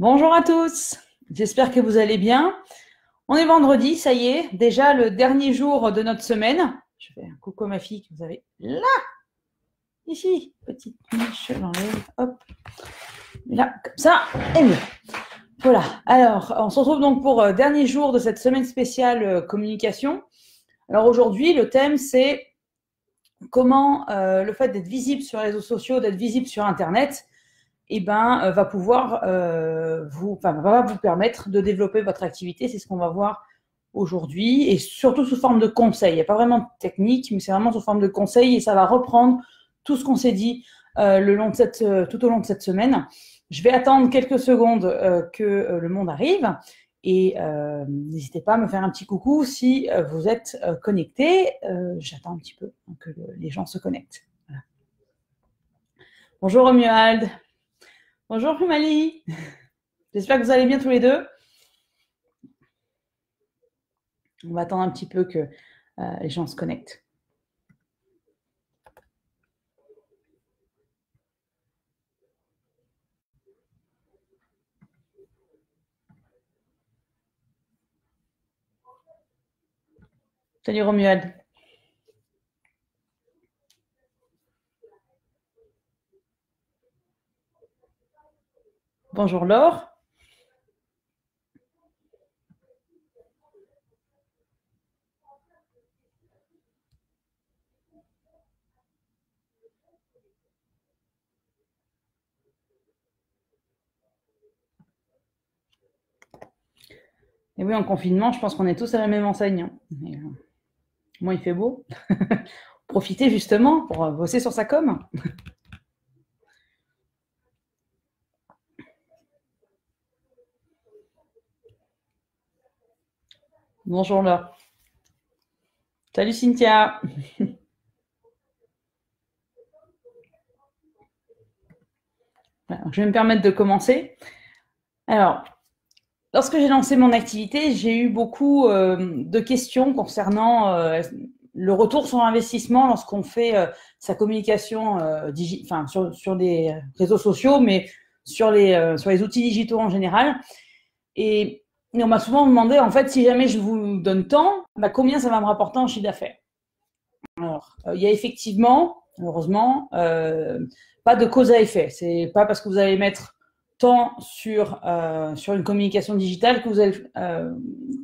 Bonjour à tous, j'espère que vous allez bien. On est vendredi, ça y est, déjà le dernier jour de notre semaine. Je fais un coucou à ma fille que vous avez là, ici, petite niche, j'enlève, hop, là, comme ça, et mieux. Voilà, alors on se retrouve donc pour euh, dernier jour de cette semaine spéciale euh, communication. Alors aujourd'hui, le thème c'est comment euh, le fait d'être visible sur les réseaux sociaux, d'être visible sur Internet, eh ben, euh, va pouvoir euh, vous, va vous permettre de développer votre activité. C'est ce qu'on va voir aujourd'hui et surtout sous forme de conseils. Il n'y a pas vraiment de technique, mais c'est vraiment sous forme de conseils et ça va reprendre tout ce qu'on s'est dit euh, le long de cette, tout au long de cette semaine. Je vais attendre quelques secondes que le monde arrive et n'hésitez pas à me faire un petit coucou si vous êtes connecté. J'attends un petit peu que le, les gens se connectent. Bonjour Romuald. Bonjour Humali. J'espère que vous allez bien tous les deux. On va attendre un petit peu que euh, les gens se connectent. Salut Romuald. Bonjour Laure. Et oui, en confinement, je pense qu'on est tous à la même enseigne. hein. Euh, moi, il fait beau. Profitez justement pour euh, bosser sur sa com. Bonjour Laure. Salut Cynthia. Je vais me permettre de commencer. Alors, lorsque j'ai lancé mon activité, j'ai eu beaucoup euh, de questions concernant euh, le retour sur investissement lorsqu'on fait euh, sa communication sur, les réseaux sociaux, mais sur les, sur les outils digitaux en général. Et, on m'a souvent demandé, en fait, si jamais je vous donne tant, bah, combien ça va me rapporter en chiffre d'affaires Alors, euh, il y a effectivement, heureusement, euh, pas de cause à effet. C'est pas parce que vous allez mettre tant sur, euh, sur une communication digitale que vous allez,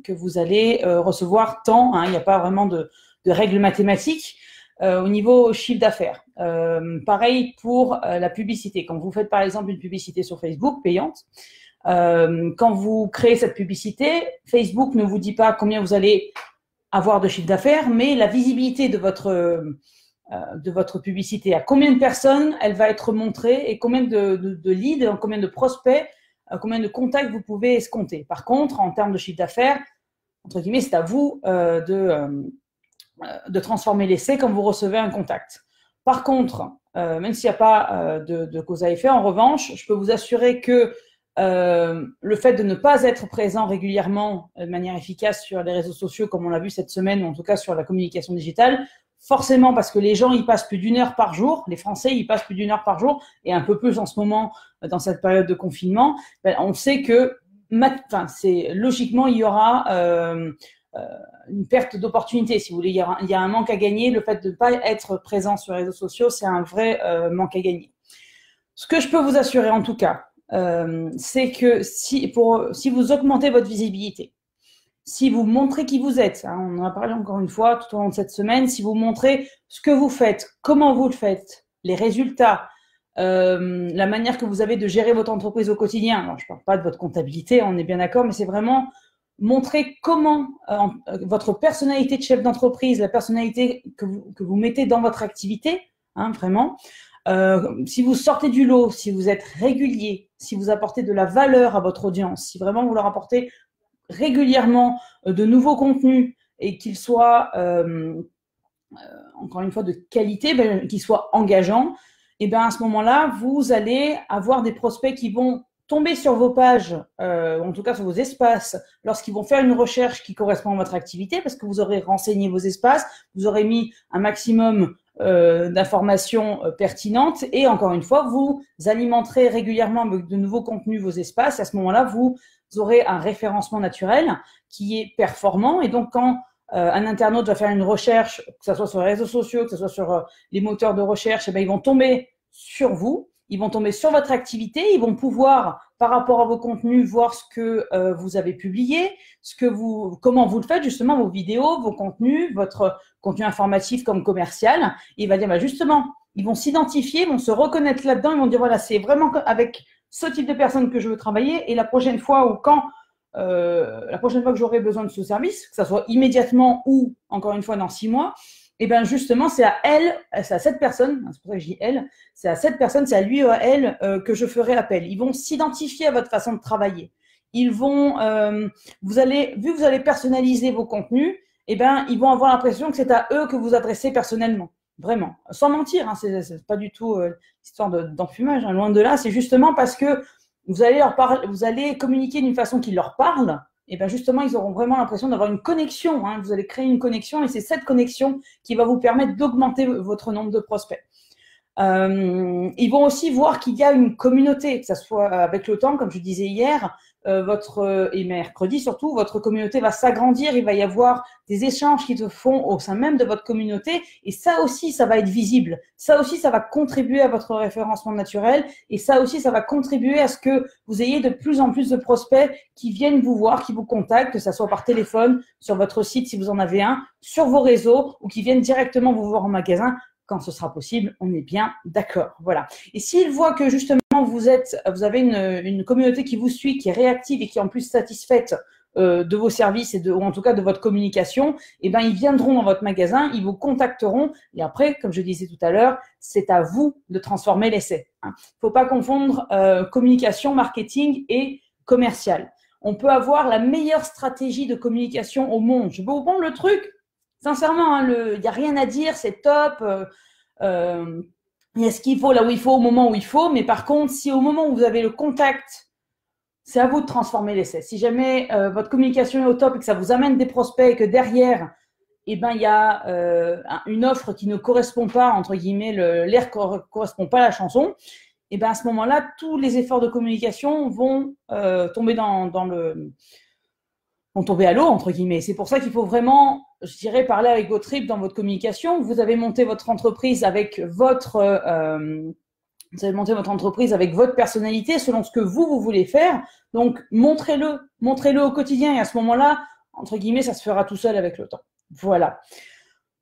que vous allez recevoir tant. hein. Il n'y a pas vraiment de, de règles mathématiques au niveau chiffre d'affaires. Pareil pour la publicité. Quand vous faites par exemple une publicité sur Facebook payante, euh, quand vous créez cette publicité, Facebook ne vous dit pas combien vous allez avoir de chiffre d'affaires, mais la visibilité de votre, euh, de votre publicité, à combien de personnes elle va être montrée et combien de, de, de leads, combien de prospects, euh, combien de contacts vous pouvez escompter. Par contre, en termes de chiffre d'affaires, entre guillemets, c'est à vous de, de transformer l'essai quand vous recevez un contact. Par contre, même s'il n'y a pas de, cause à effet, en revanche, je peux vous assurer que euh, le fait de ne pas être présent régulièrement de manière efficace sur les réseaux sociaux, comme on l'a vu cette semaine, ou en tout cas sur la communication digitale, forcément parce que les gens y passent plus d'une heure par jour, les Français y passent plus d'une heure par jour, et un peu plus en ce moment dans cette période de confinement, ben, on sait que enfin, c'est logiquement il y aura euh, euh, une perte d'opportunité, si vous voulez. Il y, a, un manque à gagner. Le fait de ne pas être présent sur les réseaux sociaux, c'est un vrai euh, manque à gagner. Ce que je peux vous assurer, en tout cas, euh, c'est que si, pour, si vous augmentez votre visibilité, si vous montrez qui vous êtes, hein, on en a parlé encore une fois tout au long de cette semaine, si vous montrez ce que vous faites, comment vous le faites, les résultats, euh, la manière que vous avez de gérer votre entreprise au quotidien. Je ne parle pas de votre comptabilité, on est bien d'accord, mais c'est vraiment montrer comment euh, votre personnalité de chef d'entreprise, la personnalité que vous, que vous, mettez dans votre activité, hein, vraiment. Euh, si vous sortez du lot, si vous êtes régulier, si vous apportez de la valeur à votre audience, si vraiment vous leur apportez régulièrement euh, de nouveaux contenus et qu'ils soient, euh, encore une fois, de qualité, ben, qu'ils soient engageants, et bien à ce moment-là, vous allez avoir des prospects qui vont tomber sur vos pages, euh, en tout cas sur vos espaces, lorsqu'ils vont faire une recherche qui correspond à votre activité, parce que vous aurez renseigné vos espaces, vous aurez mis un maximum d'informations pertinentes. Et encore une fois, vous alimenterez régulièrement de nouveaux contenus vos espaces. À ce moment-là, vous aurez un référencement naturel qui est performant. Et donc, quand un internaute va faire une recherche, que ce soit sur les réseaux sociaux, que ce soit sur les moteurs de recherche, eh bien, ils vont tomber sur vous ils vont tomber sur votre activité, ils vont pouvoir, par rapport à vos contenus, voir ce que euh, vous avez publié, ce que vous, comment vous le faites justement, vos vidéos, vos contenus, votre contenu informatif comme commercial. Il va dire, bah, justement, ils vont s'identifier, vont se reconnaître là-dedans, ils vont dire, voilà, c'est vraiment avec ce type de personne que je veux travailler. Et la prochaine fois ou quand, euh, la prochaine fois que j'aurai besoin de ce service, que ce soit immédiatement ou encore une fois dans six mois, et eh bien justement, c'est à elle, c'est à cette personne, hein, c'est pour ça que je dis elle, c'est à cette personne, c'est à lui ou à elle euh, que je ferai appel. Ils vont s'identifier à votre façon de travailler. Ils vont, euh, vous allez, vu que vous allez personnaliser vos contenus, eh ben, ils vont avoir l'impression que c'est à eux que vous adressez personnellement. Vraiment. Sans mentir, hein, c'est pas du tout euh, histoire d'enfumage, hein, loin de là. C'est justement parce que vous allez leur parler, vous allez communiquer d'une façon qui leur parle, et bien justement, ils auront vraiment l'impression d'avoir une connexion. Hein. Vous allez créer une connexion et c'est cette connexion qui va vous permettre d'augmenter votre nombre de prospects. Euh, ils vont aussi voir qu'il y a une communauté, que ce soit avec le temps, comme je disais hier, euh, votre euh, et mercredi surtout, votre communauté va s'agrandir. Il va y avoir des échanges qui se font au sein même de votre communauté, et ça aussi, ça va être visible. Ça aussi, ça va contribuer à votre référencement naturel, et ça aussi, ça va contribuer à ce que vous ayez de plus en plus de prospects qui viennent vous voir, qui vous contactent, que ce soit par téléphone, sur votre site si vous en avez un, sur vos réseaux, ou qui viennent directement vous voir en magasin quand ce sera possible, on est bien d'accord. Voilà. Et s'ils voient que justement vous êtes, vous avez une, communauté qui vous suit, qui est réactive et qui est en plus satisfaite euh, de vos services et de, ou en tout cas de votre communication, eh ben ils viendront dans votre magasin, ils vous contacteront et après, comme je disais tout à l'heure, c'est à vous de transformer l'essai. Il hein. ne faut pas confondre euh, communication, marketing et commercial. On peut avoir la meilleure stratégie de communication au monde. Je vous prendre le truc, Sincèrement, il hein, n'y a rien à dire, c'est top. Euh, euh, il y a ce qu'il faut là où il faut, au moment où il faut. Mais par contre, si au moment où vous avez le contact, c'est à vous de transformer l'essai. Si jamais euh, votre communication est au top et que ça vous amène des prospects et que derrière, eh ben, il y a une offre qui ne correspond pas, entre guillemets, l'air ne correspond pas à la chanson, et eh ben, à ce moment-là, tous les efforts de communication vont tomber dans le vont tomber à l'eau, entre guillemets. C'est pour ça qu'il faut vraiment, je dirais, parler avec votre tripes dans votre communication. Vous avez monté votre entreprise avec votre, euh, vous avez monté votre entreprise avec votre personnalité selon ce que vous, vous voulez faire. Donc, montrez-le, montrez-le au quotidien et à ce moment-là, entre guillemets, ça se fera tout seul avec le temps. Voilà.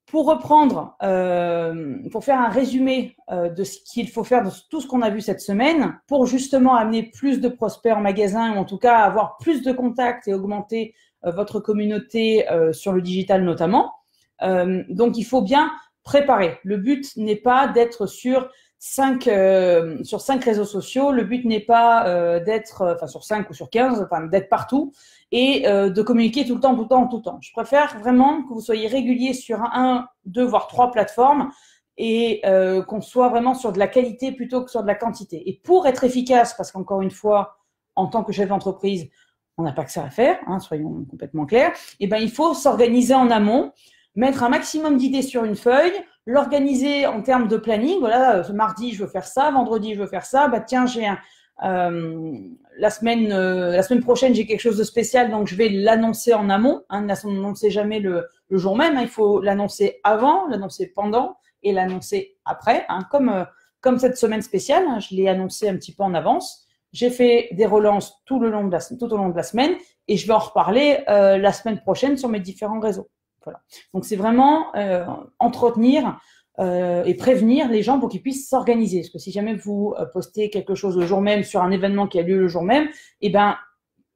Pour reprendre, euh, pour faire un résumé euh, de ce qu'il faut faire de tout ce qu'on a vu cette semaine, pour justement amener plus de prospects en magasin ou en tout cas avoir plus de contacts et augmenter euh, votre communauté sur le digital notamment. Donc, il faut bien préparer. Le but n'est pas d'être sur cinq sur cinq réseaux sociaux. Le but n'est pas d'être, enfin sur cinq ou sur 15, enfin d'être partout et de communiquer tout le temps, tout le temps, tout le temps. Je préfère vraiment que vous soyez régulier sur un, deux, voire trois plateformes et qu'on soit vraiment sur de la qualité plutôt que sur de la quantité. Et pour être efficace, parce qu'encore une fois, en tant que chef d'entreprise, on n'a pas que ça à faire, hein, soyons complètement clairs, et eh ben, il faut s'organiser en amont, mettre un maximum d'idées sur une feuille, l'organiser en termes de planning. Voilà, ce mardi, je veux faire ça, vendredi, je veux faire ça. Bah, tiens, j'ai un, euh, la semaine, euh, la semaine prochaine, j'ai quelque chose de spécial, donc je vais l'annoncer en amont. Hein, n'annoncer jamais le, le, jour même. Hein, il faut l'annoncer avant, l'annoncer pendant et l'annoncer après. Hein, comme, euh, comme cette semaine spéciale, hein, je l'ai annoncé un petit peu en avance. J'ai fait des relances tout, le long de la, tout au long de la semaine et je vais en reparler euh, la semaine prochaine sur mes différents réseaux. Donc c'est vraiment euh, entretenir euh, et prévenir les gens pour qu'ils puissent s'organiser. Parce que si jamais vous postez quelque chose le jour même sur un événement qui a lieu le jour même, eh ben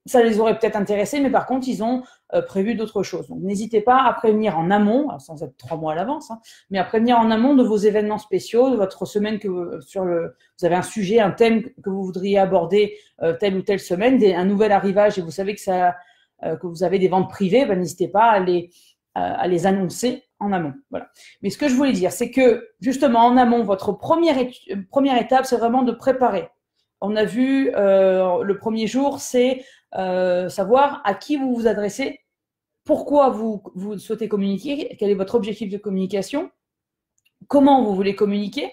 ça les aurait peut-être intéressés, mais par contre, ils ont euh, prévu d'autres choses. Donc, n'hésitez pas à prévenir en amont, sans être trois mois à l'avance, hein, mais à prévenir en amont de vos événements spéciaux, de votre semaine que sur le, vous avez un sujet, un thème que vous voudriez aborder euh, telle ou telle semaine, un nouvel arrivage et vous savez que ça, euh, que vous avez des ventes privées, ben, n'hésitez pas à les, à les annoncer en amont. Voilà. Mais ce que je voulais dire, c'est que justement en amont, votre première, première étape, c'est vraiment de préparer. On a vu le premier jour, c'est euh, savoir à qui vous vous adressez, pourquoi vous, vous souhaitez communiquer, quel est votre objectif de communication, comment vous voulez communiquer,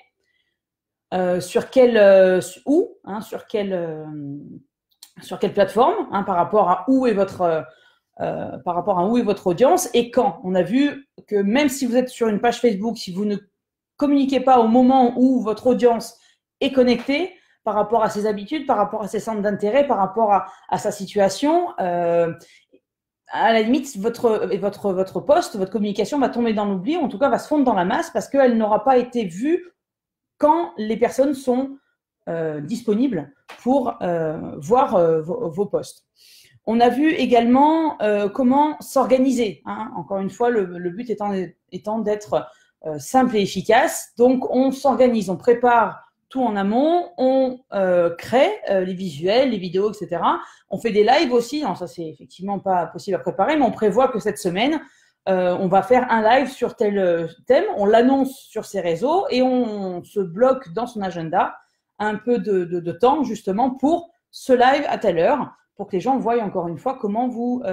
sur quelle où, hein, sur quelle sur quelle plateforme, hein, par rapport à où est votre par rapport à où est votre audience et quand. On a vu que même si vous êtes sur une page Facebook, si vous ne communiquez pas au moment où votre audience est connectée, par rapport à ses habitudes, par rapport à ses centres d'intérêt, par rapport à, sa situation. Euh, à la limite, votre, votre, votre poste, votre communication va tomber dans l'oubli, ou en tout cas va se fondre dans la masse parce qu'elle n'aura pas été vue quand les personnes sont euh, disponibles pour euh, voir vos, vos, postes. On a vu également comment s'organiser. Hein. Encore une fois, le, but étant, d'être simple et efficace. Donc, on s'organise, on prépare en amont, on euh, crée euh, les visuels, les vidéos, etc. On fait des lives aussi, non, ça c'est effectivement pas possible à préparer, mais on prévoit que cette semaine, euh, on va faire un live sur tel thème, on l'annonce sur ses réseaux et on se bloque dans son agenda un peu de, temps justement pour ce live à telle heure, pour que les gens voient encore une fois comment vous,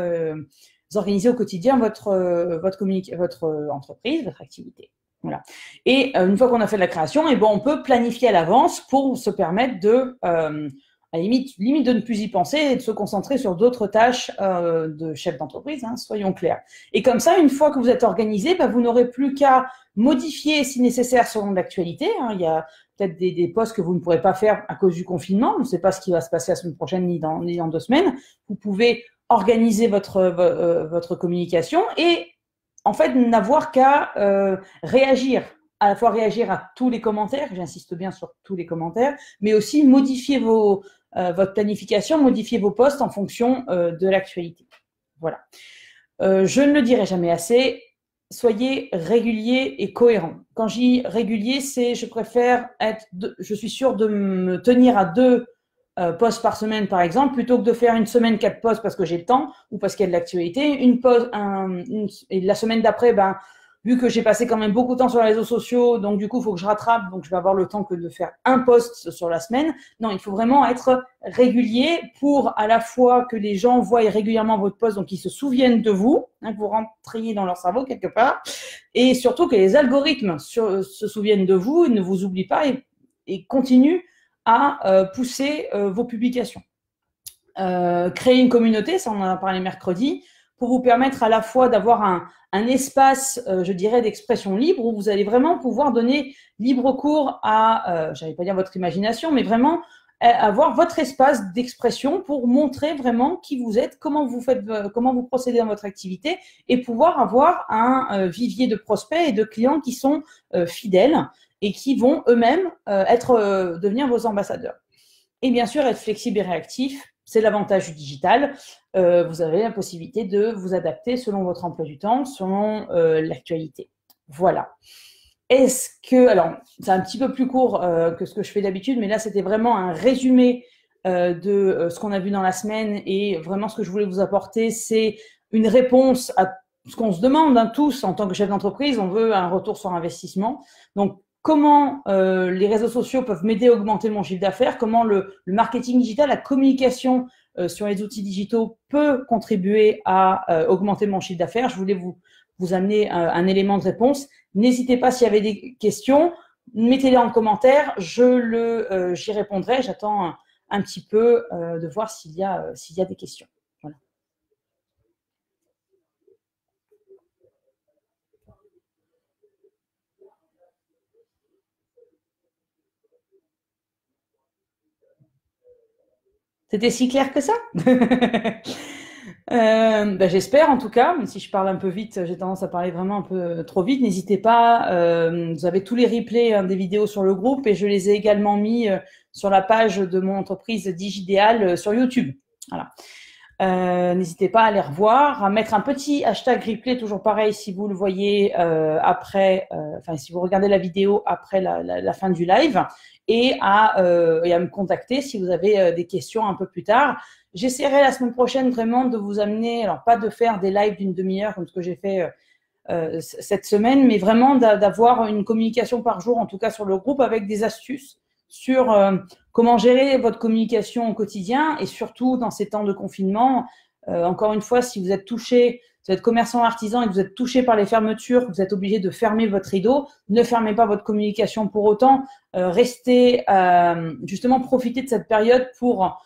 organisez au quotidien votre, votre, votre entreprise, votre activité. Voilà. Et euh, une fois qu'on a fait la création, et eh bon, on peut planifier à l'avance pour se permettre de, euh, à limite, limite de ne plus y penser et de se concentrer sur d'autres tâches euh, de chef d'entreprise, hein, soyons clairs. Et comme ça, une fois que vous êtes organisé, bah, vous n'aurez plus qu'à modifier si nécessaire selon l'actualité. Hein. Il y a peut-être des, des, postes que vous ne pourrez pas faire à cause du confinement. On ne sait pas ce qui va se passer la semaine prochaine ni dans, ni dans deux semaines. Vous pouvez organiser votre, euh, votre communication et en fait, n'avoir qu'à euh, réagir, à la fois réagir à tous les commentaires, j'insiste bien sur tous les commentaires, mais aussi modifier vos, euh, votre planification, modifier vos postes en fonction de l'actualité. Voilà. je ne le dirai jamais assez, soyez régulier et cohérent. Quand je dis régulier, c'est je préfère être, je suis sûr de me tenir à deux euh, poste par semaine, par exemple, plutôt que de faire une semaine quatre postes parce que j'ai le temps ou parce qu'il y a de l'actualité. Une pause, et la semaine d'après, ben, vu que j'ai passé quand même beaucoup de temps sur les réseaux sociaux, donc du coup, il faut que je rattrape, donc je vais avoir le temps que de faire un post sur la semaine. Non, il faut vraiment être régulier pour à la fois que les gens voient régulièrement votre post, donc ils se souviennent de vous, hein, que vous rentriez dans leur cerveau quelque part, et surtout que les algorithmes se souviennent de vous, ne vous oublient pas et, continuent à euh, pousser euh, vos publications. Euh, créer une communauté, ça on en a parlé mercredi, pour vous permettre à la fois d'avoir un, espace, je dirais, d'expression libre où vous allez vraiment pouvoir donner libre cours à, euh, j'allais pas dire votre imagination, mais vraiment avoir votre espace d'expression pour montrer vraiment qui vous êtes, comment vous faites, comment vous procédez dans votre activité et pouvoir avoir un vivier de prospects et de clients qui sont fidèles et qui vont eux-mêmes euh, être euh, devenir vos ambassadeurs. Et bien sûr, être flexible et réactif, c'est l'avantage du digital. Euh, vous avez la possibilité de vous adapter selon votre emploi du temps, selon l'actualité. Voilà. Est-ce que, alors, c'est un petit peu plus court que ce que je fais d'habitude, mais là, c'était vraiment un résumé de ce qu'on a vu dans la semaine et vraiment ce que je voulais vous apporter, c'est une réponse à ce qu'on se demande hein, tous en tant que chef d'entreprise. On veut un retour sur investissement. Donc, comment euh, les réseaux sociaux peuvent m'aider à augmenter mon chiffre d'affaires, comment le, marketing digital, la communication euh, sur les outils digitaux peut contribuer à euh, augmenter mon chiffre d'affaires. Je voulais vous, vous amener un élément de réponse. N'hésitez pas s'il y avait des questions, mettez-les en commentaire, je le, j'y répondrai. J'attends un, petit peu de voir s'il y, s'il y a des questions. C'était si clair que ça euh, ben, J'espère en tout cas, si je parle un peu vite, j'ai tendance à parler vraiment un peu trop vite. N'hésitez pas, euh, vous avez tous les replays hein, des vidéos sur le groupe et je les ai également mis euh, sur la page de mon entreprise Digidéal sur YouTube. Voilà. N'hésitez pas à les revoir, à mettre un petit hashtag replay, toujours pareil si vous le voyez après, enfin si vous regardez la vidéo après la fin du live et à, euh, et à me contacter si vous avez euh, des questions un peu plus tard. J'essaierai la semaine prochaine vraiment de vous amener, alors pas de faire des lives d'une demi-heure comme ce que j'ai fait euh, euh cette semaine, mais vraiment d'avoir une communication par jour, en tout cas sur le groupe, avec des astuces sur euh, comment gérer votre communication au quotidien et surtout dans ces temps de confinement. encore une fois, si vous êtes touché vous êtes commerçant artisan et que vous êtes touché par les fermetures, vous êtes obligé de fermer votre rideau, ne fermez pas votre communication pour autant. Euh, restez, euh, justement, profitez de cette période pour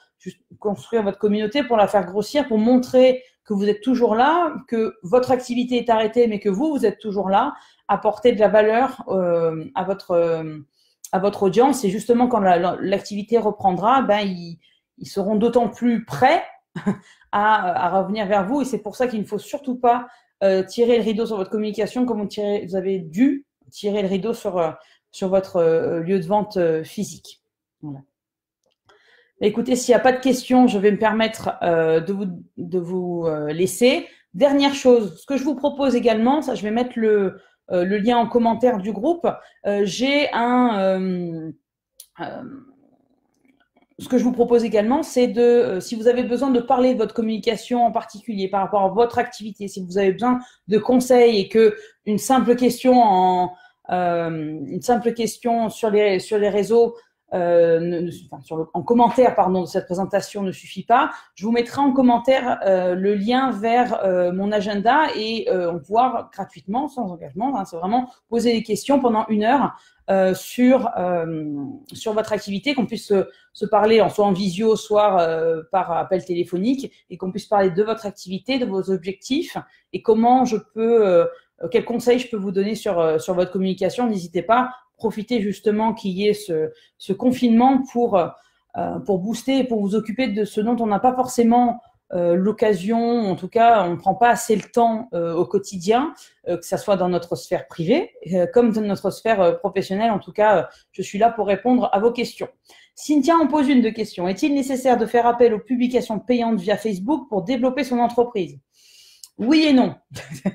construire votre communauté, pour la faire grossir, pour montrer que vous êtes toujours là, que votre activité est arrêtée, mais que vous, vous êtes toujours là, apporter de la valeur euh, à votre euh, à votre audience. Et justement, quand l'activité reprendra, ben ils, ils seront d'autant plus prêts à, à, revenir vers vous. Et c'est pour ça qu'il ne faut surtout pas euh, tirer le rideau sur votre communication comme vous, tirez, vous avez dû tirer le rideau sur, euh, sur votre euh, lieu de vente physique. Voilà. Écoutez, s'il n'y a pas de questions, je vais me permettre euh, de vous, de vous euh, laisser. Dernière chose, ce que je vous propose également, ça je vais mettre le, euh, le lien en commentaire du groupe. J'ai un... ce que je vous propose également, c'est de, si vous avez besoin de parler de votre communication en particulier par rapport à votre activité, si vous avez besoin de conseils et que une simple question en, une simple question sur les, sur les réseaux euh, le, en commentaire pardon, de cette présentation ne suffit pas, je vous mettrai en commentaire euh, le lien vers euh, mon agenda et euh, on pouvoir gratuitement, sans engagement, hein, c'est vraiment poser des questions pendant une heure euh, sur, sur votre activité, qu'on puisse se, se, parler en soit en visio, soit par appel téléphonique et qu'on puisse parler de votre activité, de vos objectifs et comment je peux quels conseils je peux vous donner sur, sur votre communication. N'hésitez pas profiter justement qu'il y ait ce, ce confinement pour, euh, pour booster pour vous occuper de ce dont on n'a pas forcément euh, l'occasion, en tout cas, on ne prend pas assez le temps euh, au quotidien, euh, que ce soit dans notre sphère privée euh, comme dans notre sphère euh, professionnelle. En tout cas, je suis là pour répondre à vos questions. Cynthia en pose une de questions. Est-il nécessaire de faire appel aux publications payantes via Facebook pour développer son entreprise? Oui et non.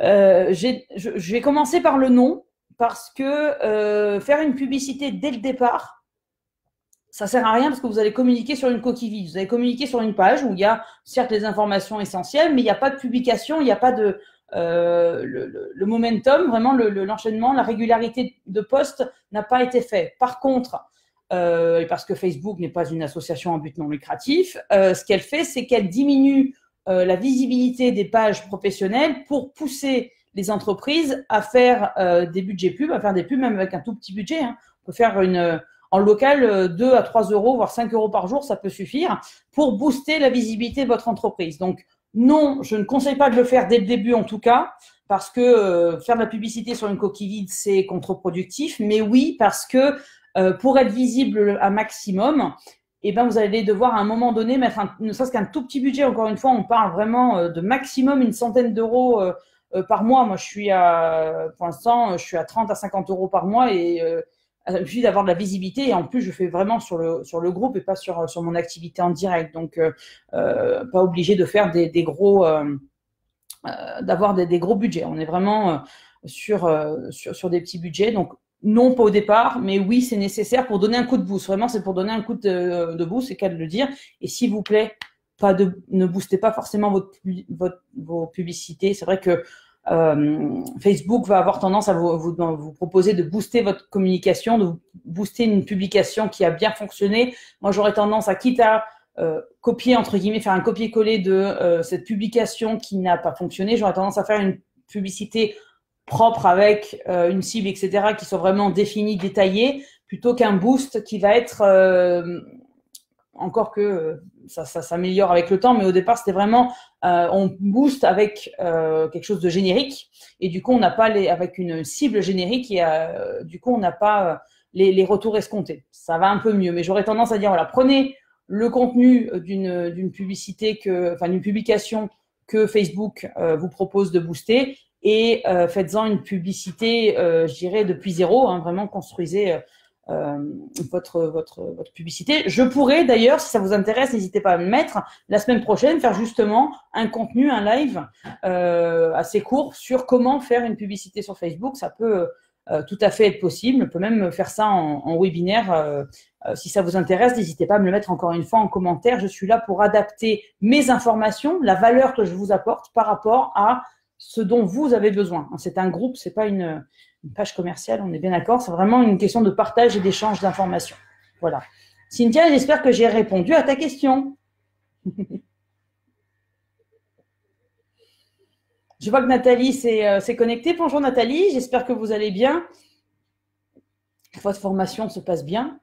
je, je vais commencer par le non parce que euh, faire une publicité dès le départ, ça sert à rien parce que vous allez communiquer sur une coquille vide. Vous allez communiquer sur une page où il y a certes les informations essentielles, mais il n'y a pas de publication, il n'y a pas de euh, le, le, momentum, vraiment l'enchaînement, la régularité de poste n'a pas été fait. Par contre, euh, parce que Facebook n'est pas une association en but non lucratif, euh, ce qu'elle fait, c'est qu'elle diminue euh, la visibilité des pages professionnelles pour pousser les entreprises à faire euh, des budgets pubs, à faire des pubs même avec un tout petit budget. Hein. On peut faire une euh, en local 2 euh, à 3 euros, voire 5 euros par jour, ça peut suffire pour booster la visibilité de votre entreprise. Donc non, je ne conseille pas de le faire dès le début en tout cas, parce que faire de la publicité sur une coquille vide, c'est contre-productif. Mais oui, parce que pour être visible à maximum, eh ben, vous allez devoir à un moment donné mettre un, ne serait-ce qu'un tout petit budget. Encore une fois, on parle vraiment de maximum une centaine d'euros par mois. Moi, je suis à, pour l'instant, je suis à 30 à 50 euros par mois et euh, il suffit d'avoir de la visibilité. Et en plus je fais vraiment sur le sur le groupe et pas sur sur mon activité en direct. Donc euh, euh pas obligé de faire des, des gros euh, d'avoir des, des, gros budgets. On est vraiment sur, sur sur des petits budgets. Donc non pas au départ mais oui c'est nécessaire pour donner un coup de boost. Vraiment c'est pour donner un coup de, de boost c'est qu'à de le dire. Et s'il vous plaît ne boostez pas forcément votre, votre vos publicités. C'est vrai que euh, Facebook va avoir tendance à vous, proposer de booster votre communication, de booster une publication qui a bien fonctionné. Moi, j'aurais tendance à quitte à euh, copier entre guillemets, faire un copier-coller de euh, cette publication qui n'a pas fonctionné. J'aurais tendance à faire une publicité propre avec une cible, etc., qui soit vraiment définie, détaillée, plutôt qu'un boost qui va être encore que ça, s'améliore avec le temps, mais au départ, c'était vraiment, euh, on booste avec euh, quelque chose de générique, et du coup, on n'a pas les, avec une cible générique, et euh, du coup, on n'a pas les, les, retours escomptés. Ça va un peu mieux, mais j'aurais tendance à dire, voilà, prenez le contenu d'une, publicité que, enfin, d'une publication que Facebook vous propose de booster, et faites-en une publicité, je dirais, depuis zéro, hein, vraiment construisez votre, votre, votre publicité. Je pourrais d'ailleurs, si ça vous intéresse, n'hésitez pas à me mettre la semaine prochaine, faire justement un contenu, un live euh, assez court sur comment faire une publicité sur Facebook. Ça peut euh, tout à fait être possible. On peut même faire ça en, webinaire. Euh, euh, si ça vous intéresse, n'hésitez pas à me le mettre encore une fois en commentaire. Je suis là pour adapter mes informations, la valeur que je vous apporte par rapport à ce dont vous avez besoin. C'est un groupe, c'est pas une, une page commerciale, on est bien d'accord. C'est vraiment une question de partage et d'échange d'informations. Voilà. Cynthia, j'espère que j'ai répondu à ta question. Je vois que Nathalie s'est connectée. Bonjour Nathalie, j'espère que vous allez bien. Votre formation se passe bien.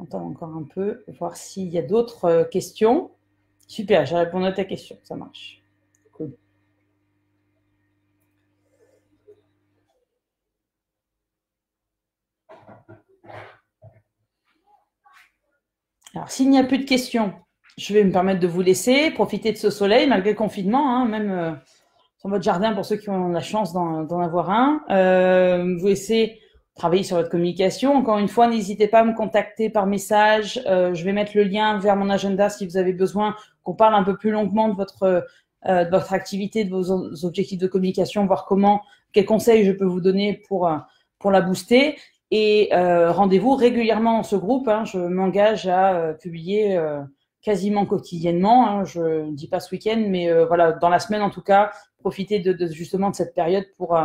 Attends encore un peu, voir s'il y a d'autres questions. Super, j'ai répondu à ta question, ça marche. Alors, s'il n'y a plus de questions, je vais me permettre de vous laisser profiter de ce soleil malgré le confinement, hein, même euh, sur votre jardin pour ceux qui ont la chance d'en avoir un. Euh, vous laissez travailler sur votre communication. Encore une fois, n'hésitez pas à me contacter par message. Euh, je vais mettre le lien vers mon agenda si vous avez besoin qu'on parle un peu plus longuement de votre de votre activité, de vos objectifs de communication, voir comment, quels conseils je peux vous donner pour pour la booster. Et euh, rendez-vous régulièrement dans ce groupe. Hein. je m'engage à euh, publier euh, quasiment quotidiennement. Hein. je ne dis pas ce week-end, mais voilà, dans la semaine en tout cas, profitez de, de justement de cette période pour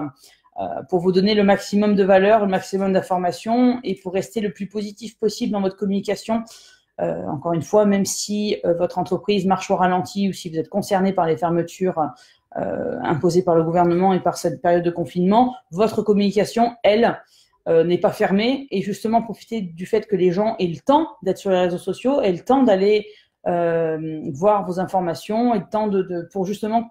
pour vous donner le maximum de valeur, le maximum d'informations et pour rester le plus positif possible dans votre communication. encore une fois, même si votre entreprise marche au ralenti ou si vous êtes concerné par les fermetures imposées par le gouvernement et par cette période de confinement, votre communication, elle, euh, n'est pas fermé et justement profiter du fait que les gens aient le temps d'être sur les réseaux sociaux, aient le temps d'aller euh, voir vos informations et le temps de, pour justement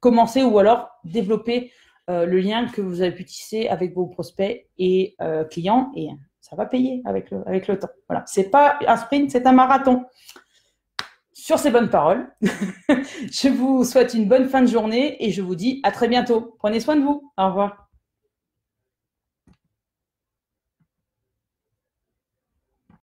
commencer ou alors développer euh, le lien que vous avez pu tisser avec vos prospects et clients et ça va payer avec le, avec le temps. Voilà, c'est pas un sprint, c'est un marathon. Sur ces bonnes paroles, je vous souhaite une bonne fin de journée et je vous dis à très bientôt. Prenez soin de vous. Au revoir.